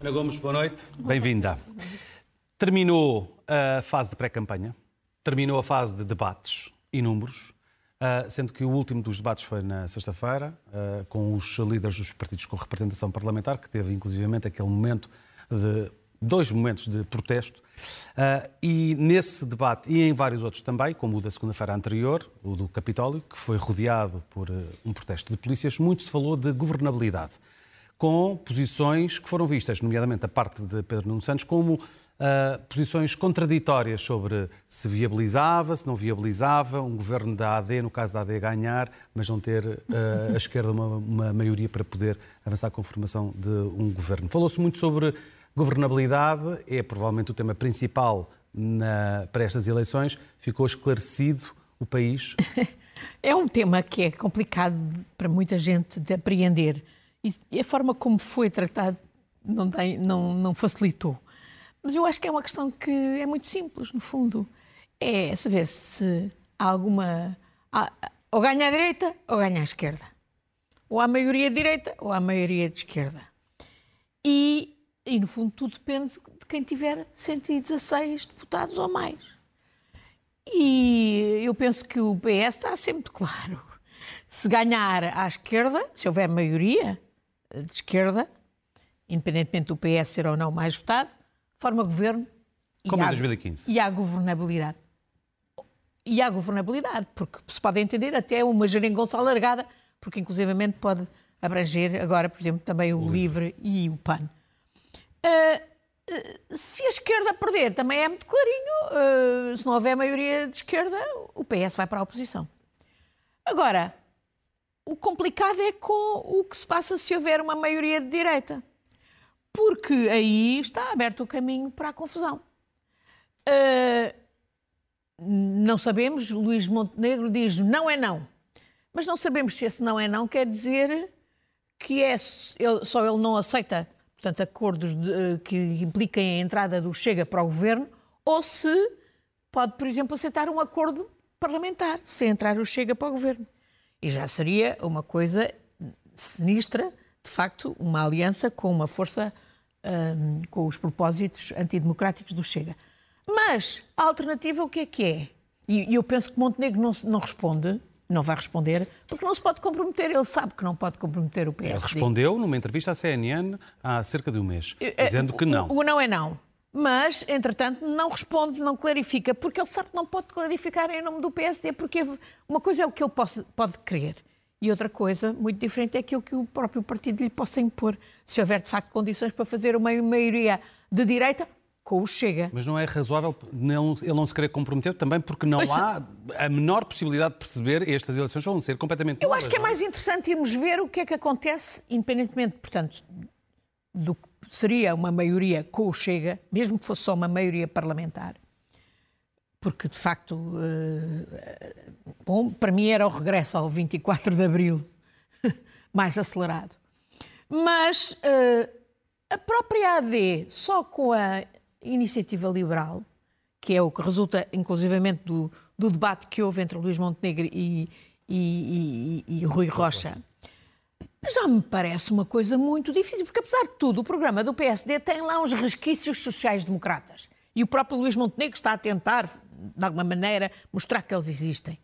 Ana Gomes, boa noite. Bem-vinda. Terminou a fase de pré-campanha, terminou a fase de debates e números, ah, sendo que o último dos debates foi na sexta-feira, ah, com os líderes dos partidos com representação parlamentar, que teve inclusivamente aquele momento de dois momentos de protesto. Uh, e nesse debate, e em vários outros também, como o da segunda-feira anterior, o do Capitólio, que foi rodeado por um protesto de polícias, muito se falou de governabilidade, com posições que foram vistas, nomeadamente a parte de Pedro Nuno Santos, como uh, posições contraditórias sobre se viabilizava, se não viabilizava, um governo da AD, no caso da AD, ganhar, mas não ter a esquerda uma, uma maioria para poder avançar com a formação de um governo. Falou-se muito sobre Governabilidade é provavelmente o tema principal na, para estas eleições. Ficou esclarecido o país? É um tema que é complicado para muita gente de apreender e a forma como foi tratado não, tem, não, não facilitou. Mas eu acho que é uma questão que é muito simples, no fundo. É saber se há alguma. Ou ganha a direita ou ganha a esquerda. Ou há maioria de direita ou há maioria de esquerda. E e, no fundo, tudo depende de quem tiver 116 deputados ou mais. E eu penso que o PS está sempre claro. Se ganhar à esquerda, se houver maioria de esquerda, independentemente do PS ser ou não mais votado, forma governo. Como em 2015. E há governabilidade. E há governabilidade, porque se pode entender até uma geringonça alargada, porque inclusivamente pode abranger agora, por exemplo, também o, o LIVRE e o PAN. Uh, se a esquerda perder, também é muito clarinho. Uh, se não houver maioria de esquerda, o PS vai para a oposição. Agora, o complicado é com o que se passa se houver uma maioria de direita. Porque aí está aberto o caminho para a confusão. Uh, não sabemos, Luís Montenegro diz não é não. Mas não sabemos se esse não é não quer dizer que é, só ele não aceita portanto, acordos de, eh, que impliquem a entrada do Chega para o governo, ou se pode, por exemplo, aceitar um acordo parlamentar, se entrar o Chega para o governo. E já seria uma coisa sinistra, de facto, uma aliança com uma força, um, com os propósitos antidemocráticos do Chega. Mas a alternativa o que é que é? E eu penso que Montenegro não, não responde, não vai responder, porque não se pode comprometer. Ele sabe que não pode comprometer o PSD. Ele respondeu numa entrevista à CNN há cerca de um mês, é, dizendo que não. O, o não é não. Mas, entretanto, não responde, não clarifica, porque ele sabe que não pode clarificar em nome do PSD, porque uma coisa é o que ele pode, pode querer. E outra coisa, muito diferente, é aquilo que o próprio partido lhe possa impor. Se houver, de facto, condições para fazer uma maioria de direita, com o Chega. Mas não é razoável ele não se querer comprometer também porque não pois, há a menor possibilidade de perceber estas eleições vão ser completamente Eu acho que é, é mais interessante irmos ver o que é que acontece, independentemente, portanto, do que seria uma maioria com o Chega, mesmo que fosse só uma maioria parlamentar, porque de facto, uh, bom, para mim era o regresso ao 24 de Abril, mais acelerado. Mas uh, a própria AD, só com a iniciativa liberal, que é o que resulta inclusivamente do, do debate que houve entre Luís Montenegro e, e, e, e Rui Rocha, já me parece uma coisa muito difícil, porque apesar de tudo, o programa do PSD tem lá uns resquícios sociais-democratas. E o próprio Luís Montenegro está a tentar, de alguma maneira, mostrar que eles existem.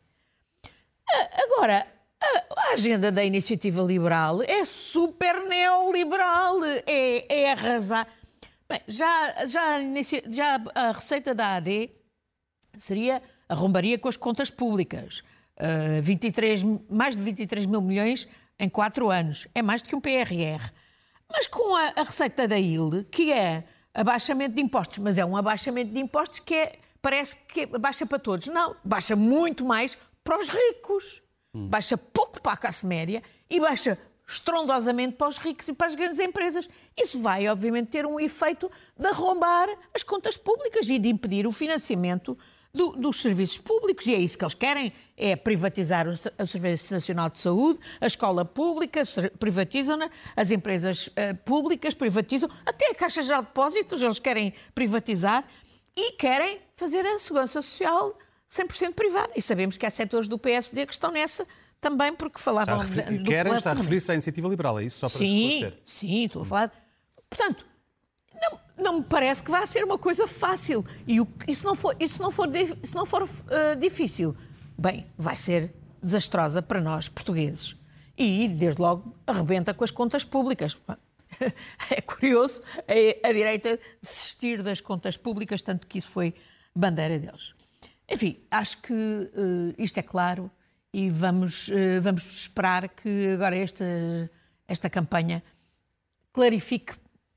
Agora, a agenda da iniciativa liberal é super neoliberal, é, é arrasar. Bem, já, já, já a receita da AD seria a rombaria com as contas públicas. Uh, 23, mais de 23 mil milhões em quatro anos. É mais do que um PRR. Mas com a, a receita da ILE, que é abaixamento de impostos, mas é um abaixamento de impostos que é, parece que baixa para todos. Não, baixa muito mais para os ricos. Hum. Baixa pouco para a classe média e baixa estrondosamente para os ricos e para as grandes empresas. Isso vai, obviamente, ter um efeito de arrombar as contas públicas e de impedir o financiamento do, dos serviços públicos. E é isso que eles querem, é privatizar o, o Serviço Nacional de Saúde, a escola pública, privatizam-na, as empresas uh, públicas privatizam, até a Caixa de Depósitos eles querem privatizar e querem fazer a segurança social 100% privada. E sabemos que há setores do PSD que estão nessa também porque falavam está a refer... do Querem, está a referir-se à iniciativa liberal, é isso? Só para sim, sim, estou a falar. Portanto, não me parece que vá ser uma coisa fácil. E, o, e se não for, e se não for, se não for uh, difícil, bem, vai ser desastrosa para nós, portugueses. E, desde logo, arrebenta com as contas públicas. É curioso a, a direita desistir das contas públicas, tanto que isso foi bandeira deles. Enfim, acho que uh, isto é claro e vamos, uh, vamos esperar que agora esta, esta campanha clarifique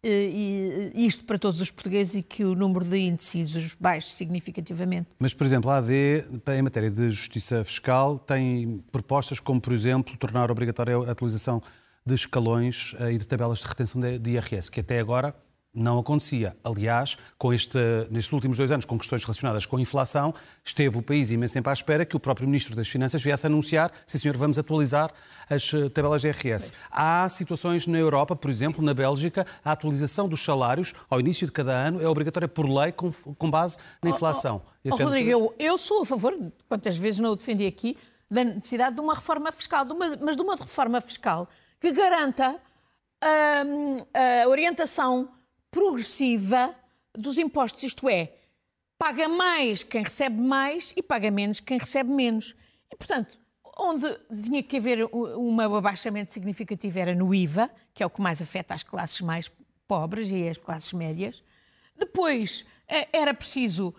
uh, isto para todos os portugueses e que o número de indecisos baixe significativamente. Mas, por exemplo, a AD, em matéria de justiça fiscal, tem propostas como, por exemplo, tornar obrigatória a atualização de escalões e de tabelas de retenção de IRS, que até agora não acontecia. Aliás, com este, nestes últimos dois anos, com questões relacionadas com a inflação, esteve o país imenso tempo à espera que o próprio Ministro das Finanças viesse anunciar, sim senhor, vamos atualizar as eh, tabelas de IRS. Há situações na Europa, por exemplo, na Bélgica, a atualização dos salários ao início de cada ano é obrigatória por lei com, com base na inflação. Oh, oh, oh Rodrigo, eu, eu sou a favor, quantas vezes não o defendi aqui, da necessidade de uma reforma fiscal, de uma, mas de uma reforma fiscal que garanta hum, a orientação progressiva dos impostos, isto é, paga mais quem recebe mais e paga menos quem recebe menos. E, portanto, onde tinha que haver um abaixamento significativo era no IVA, que é o que mais afeta as classes mais pobres e as classes médias. Depois eh, era preciso,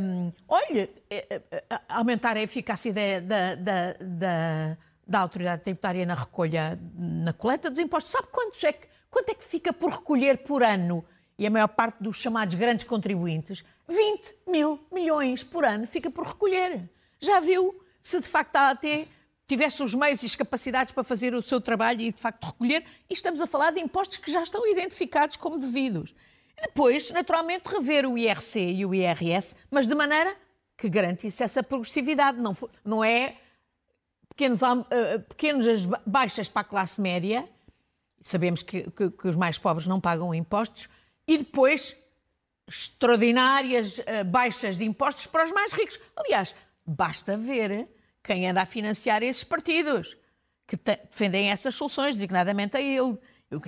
hum, olha, eh, eh, aumentar a eficácia da, da, da, da autoridade tributária na recolha, na coleta dos impostos. Sabe quantos é que Quanto é que fica por recolher por ano? E a maior parte dos chamados grandes contribuintes, 20 mil milhões por ano fica por recolher. Já viu se de facto a AT tivesse os meios e as capacidades para fazer o seu trabalho e de facto recolher? E estamos a falar de impostos que já estão identificados como devidos. Depois, naturalmente, rever o IRC e o IRS, mas de maneira que garantisse essa progressividade. Não, não é pequenos, uh, pequenas baixas para a classe média sabemos que, que, que, os mais pobres não pagam impostos, e depois extraordinárias uh, baixas de impostos para os mais ricos. Aliás, basta ver quem anda a financiar esses partidos que defendem essas soluções, designadamente a ele.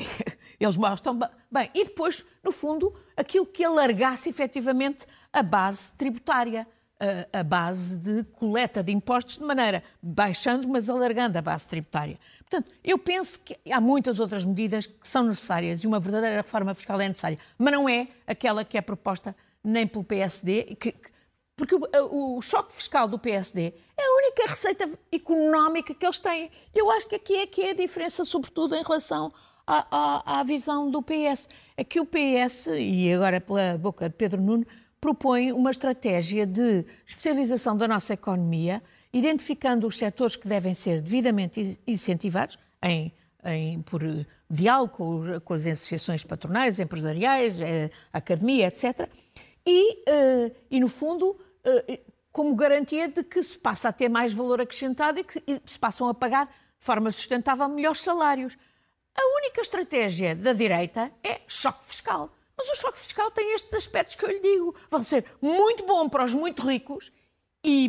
Eles mostram bem. E depois, no fundo, aquilo que alargasse efetivamente a base tributária a, base de coleta de impostos de maneira baixando, mas alargando a base tributária. Portanto, eu penso que há muitas outras medidas que são necessárias e uma verdadeira reforma fiscal é necessária, mas não é aquela que é proposta nem pelo PSD, que, porque o, o, choque fiscal do PSD é a única receita económica que eles têm. Eu acho que aqui é que é a diferença, sobretudo em relação à, à, à visão do PS. É que o PS, e agora pela boca de Pedro Nuno, propõe uma estratégia de especialização da nossa economia, identificando os setores que devem ser devidamente incentivados em, em, por diálogo com, com, as associações patronais, empresariais, eh, academia, etc. E, uh, e no fundo, uh, como garantia de que se passa a ter mais valor acrescentado e que se passam a pagar de forma sustentável melhores salários. A única estratégia da direita é choque fiscal. Mas o choque fiscal tem estes aspectos que eu lhe digo. Vão ser muito bom para os muito ricos e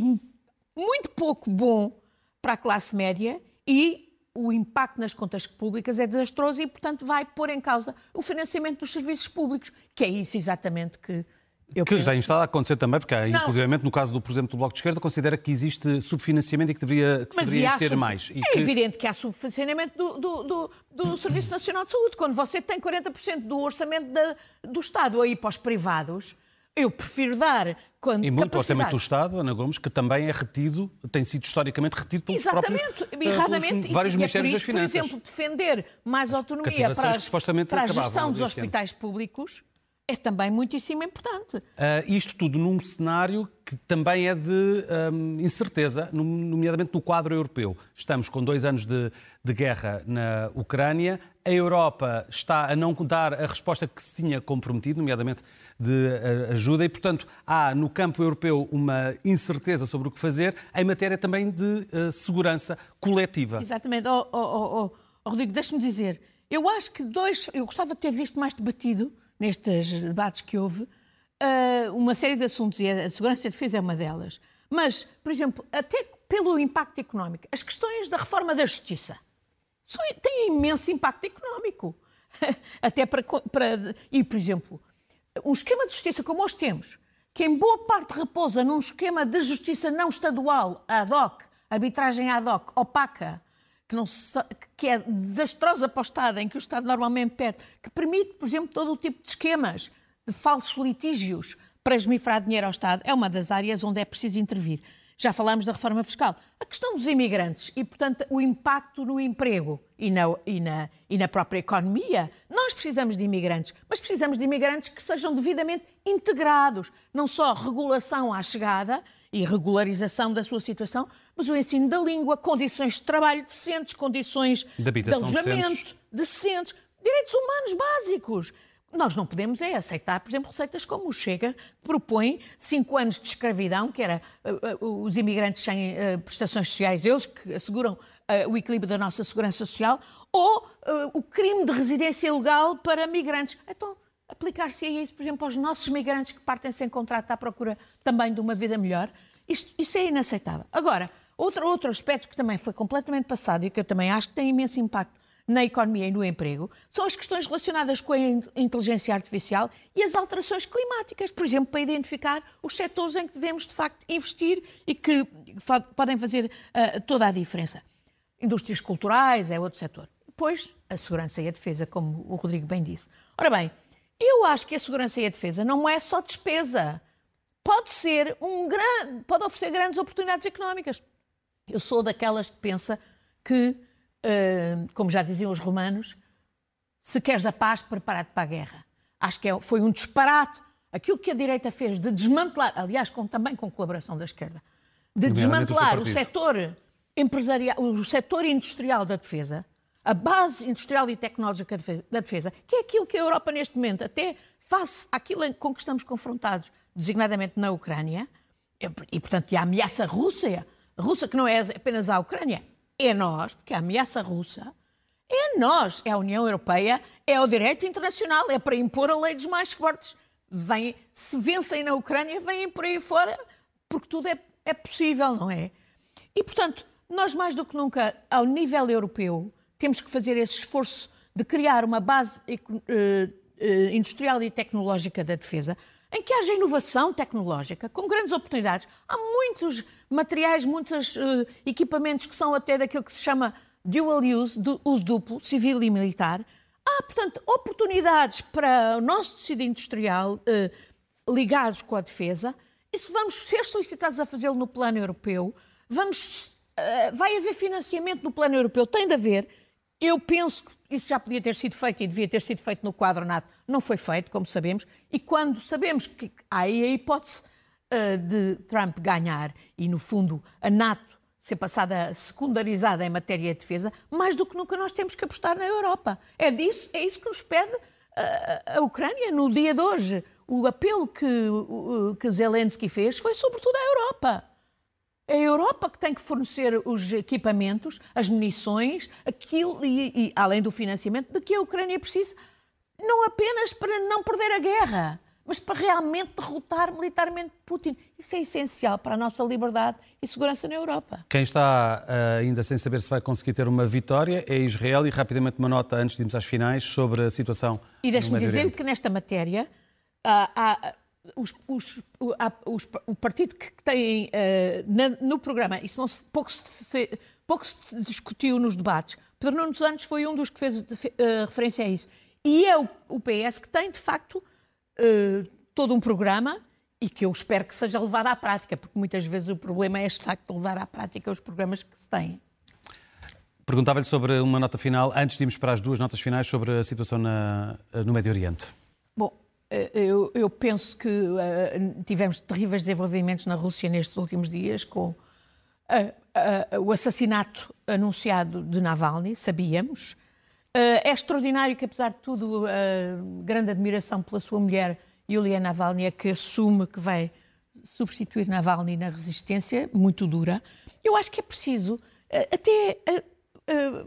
muito pouco bom para a classe média e o impacto nas contas públicas é desastroso e, portanto, vai pôr em causa o financiamento dos serviços públicos, que é isso exatamente que eu que penso. já está a acontecer também, porque, há, inclusive, no caso do, por exemplo, do Bloco de Esquerda, considera que existe subfinanciamento e que, deveria, que se deveria ter sub... mais. É que... evidente que há subfinanciamento do, do, do, do, Serviço Nacional de Saúde. Quando você tem 40% do orçamento da, do Estado aí para os privados, eu prefiro dar quando E muito capacidade... orçamento do Estado, Ana Gomes, que também é retido, tem sido historicamente retido pelos Exatamente, próprios erradamente, vários e, ministérios é das Finanças. Por exemplo, defender mais autonomia para, as, para a gestão dos hospitais públicos é também muitíssimo importante. Uh, isto tudo num cenário que também é de um, incerteza, nomeadamente no quadro europeu. Estamos com dois anos de, de, guerra na Ucrânia, a Europa está a não dar a resposta que se tinha comprometido, nomeadamente de uh, ajuda, e, portanto, há no campo europeu uma incerteza sobre o que fazer, em matéria também de uh, segurança coletiva. Exatamente. Oh, oh, oh, oh Rodrigo, deixe-me dizer, eu acho que dois. Eu gostava de ter visto mais debatido nestes debates que houve, eh, uma série de assuntos, e a segurança e a defesa é uma delas. Mas, por exemplo, até pelo impacto económico, as questões da reforma da justiça têm imenso impacto económico. Até para, para. E, por exemplo, um esquema de justiça como hoje temos, que em boa parte repousa num esquema de justiça não estadual, ad hoc, arbitragem ad hoc, opaca, que, não se, que é desastrosa Estado, em que o Estado normalmente perde, que permite, por exemplo, todo o tipo de esquemas de falsos litígios para esmifrar dinheiro ao Estado, é uma das áreas onde é preciso intervir. Já falámos da reforma fiscal. A questão dos imigrantes e, portanto, o impacto no emprego e na, e na, e na própria economia. Nós precisamos de imigrantes, mas precisamos de imigrantes que sejam devidamente integrados. Não só regulação à chegada e regularização da sua situação, mas o ensino da língua, condições de trabalho decentes, condições de, de alojamento decentes. decentes, direitos humanos básicos. Nós não podemos é aceitar, por exemplo, receitas como o Chega, que propõe cinco anos de escravidão, que era uh, uh, os imigrantes sem uh, prestações sociais, eles que asseguram o equilíbrio da nossa segurança social, ou o crime de residência ilegal para migrantes. Então, aplicar-se a isso, por exemplo, aos nossos migrantes que partem sem contrato à procura também de uma vida melhor, isto, isso é inaceitável. Agora, outro, outro aspecto que também foi completamente passado e que eu também acho que tem imenso impacto na economia e no emprego são as questões relacionadas com a inteligência artificial e as alterações climáticas, por exemplo, para identificar os setores em que devemos, de facto, investir e que podem fazer uh, toda a diferença. Indústrias culturais é outro setor. Depois, a segurança e a defesa, como o Rodrigo bem disse. Ora bem, eu acho que a segurança e a defesa não é só despesa. Pode ser um grande, pode oferecer grandes oportunidades económicas. Eu sou daquelas que pensa que como já diziam os romanos, se queres a paz, prepara-te para a guerra. Acho que é, foi um disparate aquilo que a direita fez de desmantelar, aliás, com, também com colaboração da esquerda, de desmantelar o, o setor empresarial, o setor industrial da defesa, a base industrial e tecnológica da defesa, que é aquilo que a Europa neste momento, até face àquilo com que estamos confrontados, designadamente na Ucrânia, e portanto e a ameaça russa, russa que não é apenas à Ucrânia, é nós, porque a ameaça russa é nós, é a União Europeia, é o direito internacional, é para impor a lei dos mais fortes. Vem, se vencem na Ucrânia, vêm por aí fora, porque tudo é, é possível, não é? E, portanto, nós mais do que nunca, ao nível europeu, temos que fazer esse esforço de criar uma base uh, uh, industrial e tecnológica da defesa, em que haja inovação tecnológica, com grandes oportunidades. Há muitos materiais, muitos uh, equipamentos que são até daquilo que se chama dual use, uso duplo, civil e militar. Há, portanto, oportunidades para o nosso tecido industrial ligados com a defesa. E se vamos ser solicitados a fazê-lo no plano europeu, vamos, vai haver financiamento no plano europeu, tem de haver. Eu penso que isso já podia ter sido feito e devia ter sido feito no quadro NATO. Não foi feito, como sabemos. E quando sabemos que há aí a hipótese uh, de Trump ganhar e, no fundo, a NATO ser passada secundarizada em matéria de defesa, mais do que nunca nós temos que apostar na Europa. É, disso, é isso que nos pede uh, a Ucrânia no dia de hoje. O apelo que, uh, que Zelensky fez foi sobretudo à Europa. É a Europa que tem que fornecer os equipamentos, as munições, aquilo e, e, além do financiamento de que a Ucrânia precisa, não apenas para não perder a guerra, mas para realmente derrotar militarmente Putin. Isso é essencial para a nossa liberdade e segurança na Europa. Quem está uh, ainda sem saber se vai conseguir ter uma vitória é Israel e rapidamente uma nota antes de irmos às finais sobre a situação. E deixe-me dizer que nesta matéria uh, há os, os, o, os, o, partido que tem uh, na, no programa, isso não se, pouco, se, pouco se discutiu nos debates. Pedro Nuno Santos foi um dos que fez uh, referência a isso. E é o, o PS que tem, de facto, uh, todo um programa e que eu espero que seja levado à prática, porque muitas vezes o problema é, de facto, levar à prática os programas que se têm. Perguntava-lhe sobre uma nota final, antes de irmos para as duas notas finais, sobre a situação na, no Médio Oriente. Eh, eu, eu, penso que uh, tivemos terríveis desenvolvimentos na Rússia nestes últimos dias com uh, uh, o assassinato anunciado de Navalny, sabíamos. é extraordinário que, apesar de tudo, grande admiração pela sua mulher, Yulia Navalny, é que assume que vai substituir Navalny na resistência, muito dura. Eu acho que é preciso, até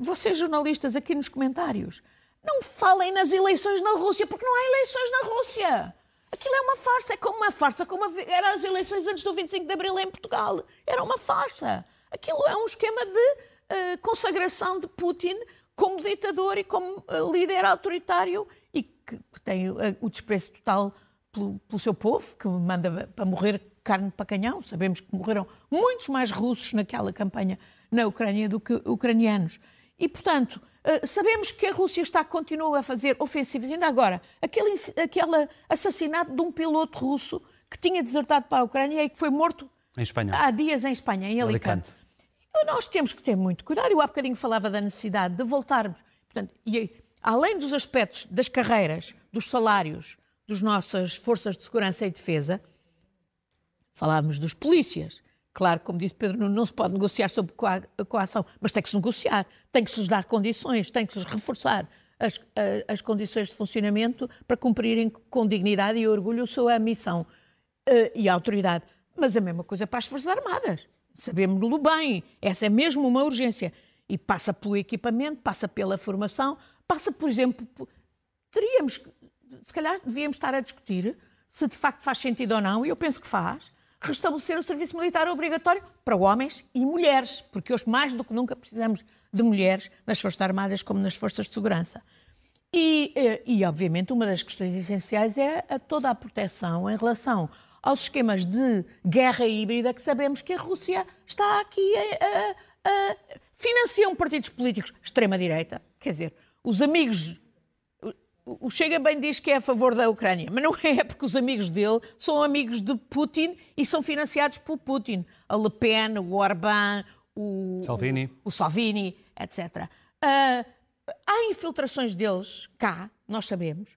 vocês jornalistas aqui nos comentários, não falem nas eleições na Rússia, porque não há eleições na Rússia. Aquilo é uma farsa, é como uma farsa, como eram as eleições antes do 25 de Abril em Portugal. Era uma farsa. Aquilo é um esquema de uh, consagração de Putin como ditador e como uh, líder autoritário e que tem uh, o desprezo total pelo, pelo seu povo, que manda para morrer carne para canhão. Sabemos que morreram muitos mais russos naquela campanha na Ucrânia do que ucranianos. E, portanto, eh, sabemos que a Rússia está continua a fazer ofensivas. Ainda agora, aquele, aquele assassinato de um piloto russo que tinha desertado para a Ucrânia e que foi morto há dias em Espanha, em Alicante. Alicante. Nós temos que ter muito cuidado. Eu há bocadinho falava da necessidade de voltarmos. Portanto, e, além dos aspectos das carreiras, dos salários, das nossas forças de segurança e defesa, falávamos dos polícias. Claro, como disse Pedro, não se pode negociar sobre coação, mas tem que se negociar, tem que se dar condições, tem que se reforçar as, as, condições de funcionamento para cumprirem com dignidade e orgulho a sua missão uh, e a autoridade. Mas a mesma coisa para as Forças Armadas. Sabemos-lo bem, essa é mesmo uma urgência. E passa pelo equipamento, passa pela formação, passa, por exemplo, teríamos, se calhar devíamos estar a discutir se de facto faz sentido ou não, e eu penso que faz, restabelecer o serviço militar obrigatório para homens e mulheres, porque hoje mais do que nunca precisamos de mulheres nas Forças Armadas como nas Forças de Segurança. E, eh, e obviamente, uma das questões essenciais é a toda a proteção em relação aos esquemas de guerra híbrida que sabemos que a Rússia está aqui a, a, a financiam partidos políticos extrema-direita. Quer dizer, os amigos o Chega bem diz que é a favor da Ucrânia, mas não é, porque os amigos dele são amigos de Putin e são financiados por Putin. A Le Pen, o Orbán, o Salvini, o, o Salvini etc. Uh, há infiltrações deles cá, nós sabemos,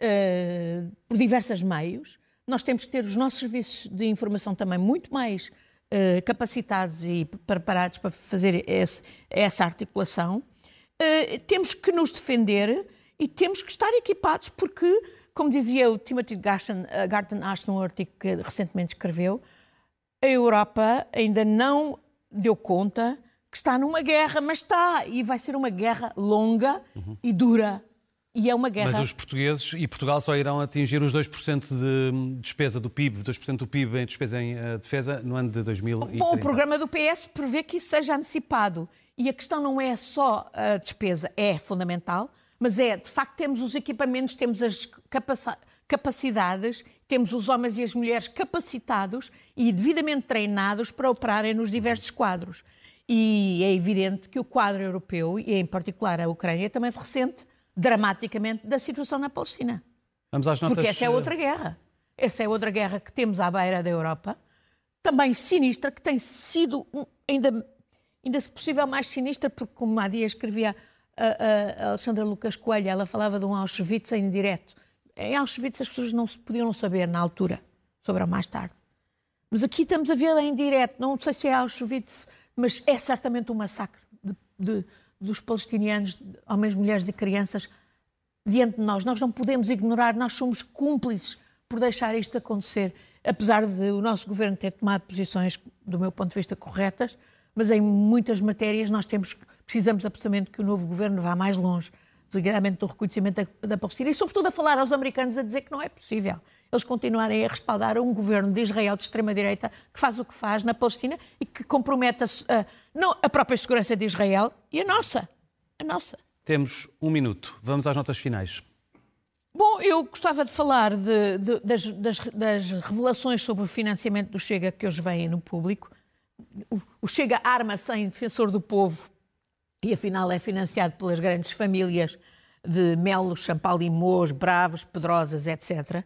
uh, por diversos meios. Nós temos que ter os nossos serviços de informação também muito mais uh, capacitados e preparados para fazer esse, essa articulação. temos que nos defender e temos que estar equipados porque, como dizia o Timothy Garton, uh, Garton Ashton, um artigo que recentemente escreveu, a Europa ainda não deu conta que está numa guerra, mas está, e vai ser uma guerra longa uhum. e dura. E é uma guerra. Mas os portugueses e Portugal só irão atingir os 2% de despesa do PIB, 2% do PIB em despesa em uh, defesa no ano de 2030. Bom, o programa do PS prevê que isso seja antecipado. E a questão não é só a despesa, é fundamental, mas é, de facto, temos os equipamentos, temos as capacidades, temos os homens e as mulheres capacitados e devidamente treinados para operarem nos diversos quadros. E é evidente que o quadro europeu, e em particular a Ucrânia, também se ressente dramaticamente da situação na Palestina. Vamos às notas... Porque essa é outra guerra. Essa é outra guerra que temos à beira da Europa, também sinistra, que tem sido ainda, ainda se possível mais sinistra, porque, como há dias escrevia a, a Alexandra Lucas Coelho, ela falava de um Auschwitz em direto. Em Auschwitz as pessoas não podiam saber na altura, sobre mais tarde. Mas aqui estamos a vê-la em direto. Não sei se é Auschwitz, mas é certamente um massacre de, de, dos palestinianos, homens, mulheres e crianças, diante de nós. Nós não podemos ignorar, nós somos cúmplices por deixar isto acontecer, apesar de o nosso governo ter tomado posições, do meu ponto de vista, corretas, mas em muitas matérias nós temos precisamos absolutamente que o novo governo vá mais longe, designadamente do reconhecimento da, da, Palestina e, sobretudo, a falar aos americanos a dizer que não é possível eles continuarem a respaldar um governo de Israel de extrema-direita que faz o que faz na Palestina e que compromete a, a, não, a própria segurança de Israel e a nossa. A nossa. Temos um minuto. Vamos às notas finais. Bom, eu gostava de falar de, de, das, das, das, revelações sobre o financiamento do Chega que hoje vêm no público. O, Chega arma-se em defensor do povo e afinal é financiado pelas grandes famílias de Melos, Champalimous, Bravos, Pedrosas, etc.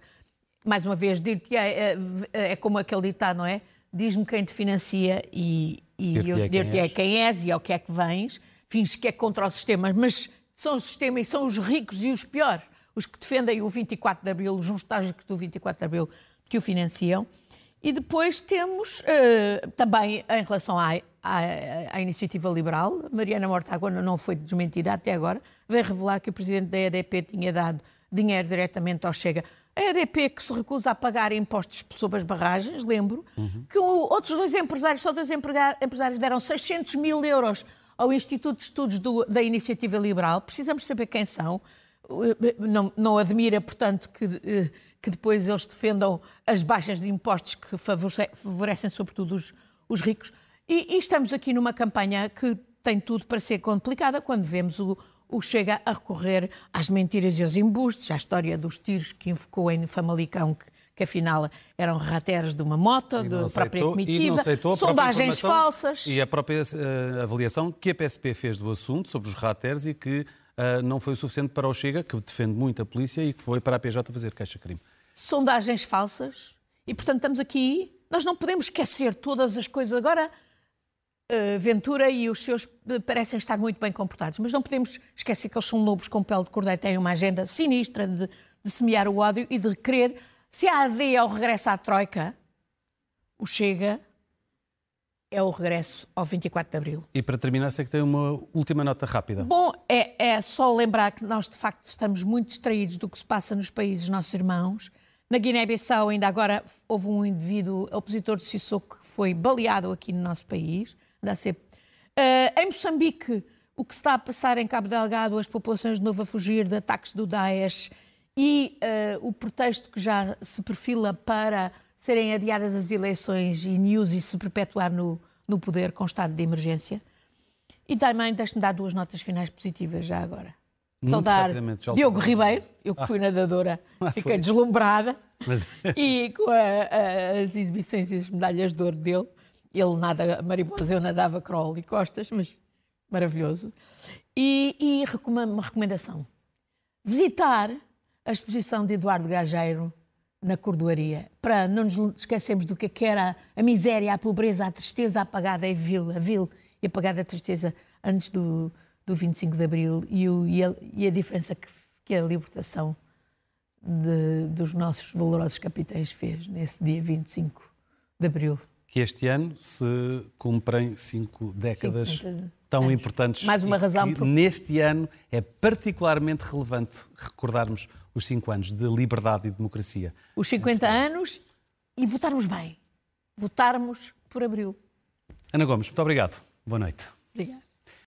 Mais uma vez, dir-te é, é, é, como aquele ditado, não é? Diz-me quem te financia e, e dir eu é dir-te é quem és e ao que é que vens. Finges que é contra o sistema, mas são o sistema e são os ricos e os piores, os que defendem o 24 de Abril, os nostálgicos do 24 de Abril, que o financiam. E depois temos uh, também, em relação à, à, à, iniciativa liberal, Mariana Mortágua não foi desmentida até agora, veio revelar que o presidente da EDP tinha dado dinheiro diretamente ao Chega. A EDP que se recusa a pagar impostos sobre as barragens, lembro, uhum. que outros dois empresários, só dois empresários deram 600 mil euros ao Instituto de Estudos do, da Iniciativa Liberal. Precisamos saber quem são. Não, não admira, portanto, que eh, que depois eles defendam as baixas de impostos que favorecem sobretudo os, os ricos. E, e, estamos aqui numa campanha que tem tudo para ser complicada quando vemos o, o, o Chega a recorrer às mentiras e aos embustes, à história dos tiros que invocou em Famalicão, que, que afinal eram rateros de uma moto, da própria comitiva, sondagens falsas. E a própria uh, avaliação que a PSP fez do assunto sobre os rateros e que uh, não foi o suficiente para o Chega, que defende muito a polícia e que foi para a PJ fazer queixa-crime. Sondagens falsas. E, portanto, estamos aqui. Nós não podemos esquecer todas as coisas. Agora, uh, Ventura e os seus parecem estar muito bem comportados, mas não podemos esquecer que eles são lobos com pele de cordeiro, têm uma agenda sinistra de, de semear o ódio e de querer. Se a AD é o regresso à Troika, o Chega é o regresso ao 24 de Abril. E para terminar, sei que tem uma última nota rápida. Bom, é, é só lembrar que nós, de facto, estamos muito distraídos do que se passa nos países nossos irmãos. Na Guiné-Bissau, ainda agora, houve um indivíduo opositor de Sissoko que foi baleado aqui no nosso país. Anda ser... Uh, em Moçambique, o que se está a passar em Cabo Delgado, as populações de novo a fugir de ataques do Daesh e uh, o pretexto que já se perfila para serem adiadas as eleições e Newsy se perpetuar no, no poder com estado de emergência. E também deixe-me dar duas notas finais positivas já agora. Muito Saudar Diogo Ribeiro, eu que ah. fui nadadora, ah, fiquei deslumbrada. Mas... e com a, a, as exibições e as medalhas de ouro dele, ele nada mariposa, eu nadava crawl e costas, mas maravilhoso. E, e uma recomendação: visitar a exposição de Eduardo Gageiro na cordoaria, para não nos esquecermos do que, é que era a miséria, a pobreza, a tristeza apagada, a vil, a vil e apagada a tristeza antes do, do 25 de Abril e, o, e, a, e a, diferença que, que a libertação de, dos nossos valorosos capitães fez nesse dia 25 de Abril. Que este ano se cumprem cinco décadas tão anos. importantes. Mais uma razão. Por... Neste ano é particularmente relevante recordarmos os cinco anos de liberdade e democracia. Os 50 anos e votarmos bem. Votarmos por abril. Ana Gomes, muito obrigado. Boa noite. Obrigada.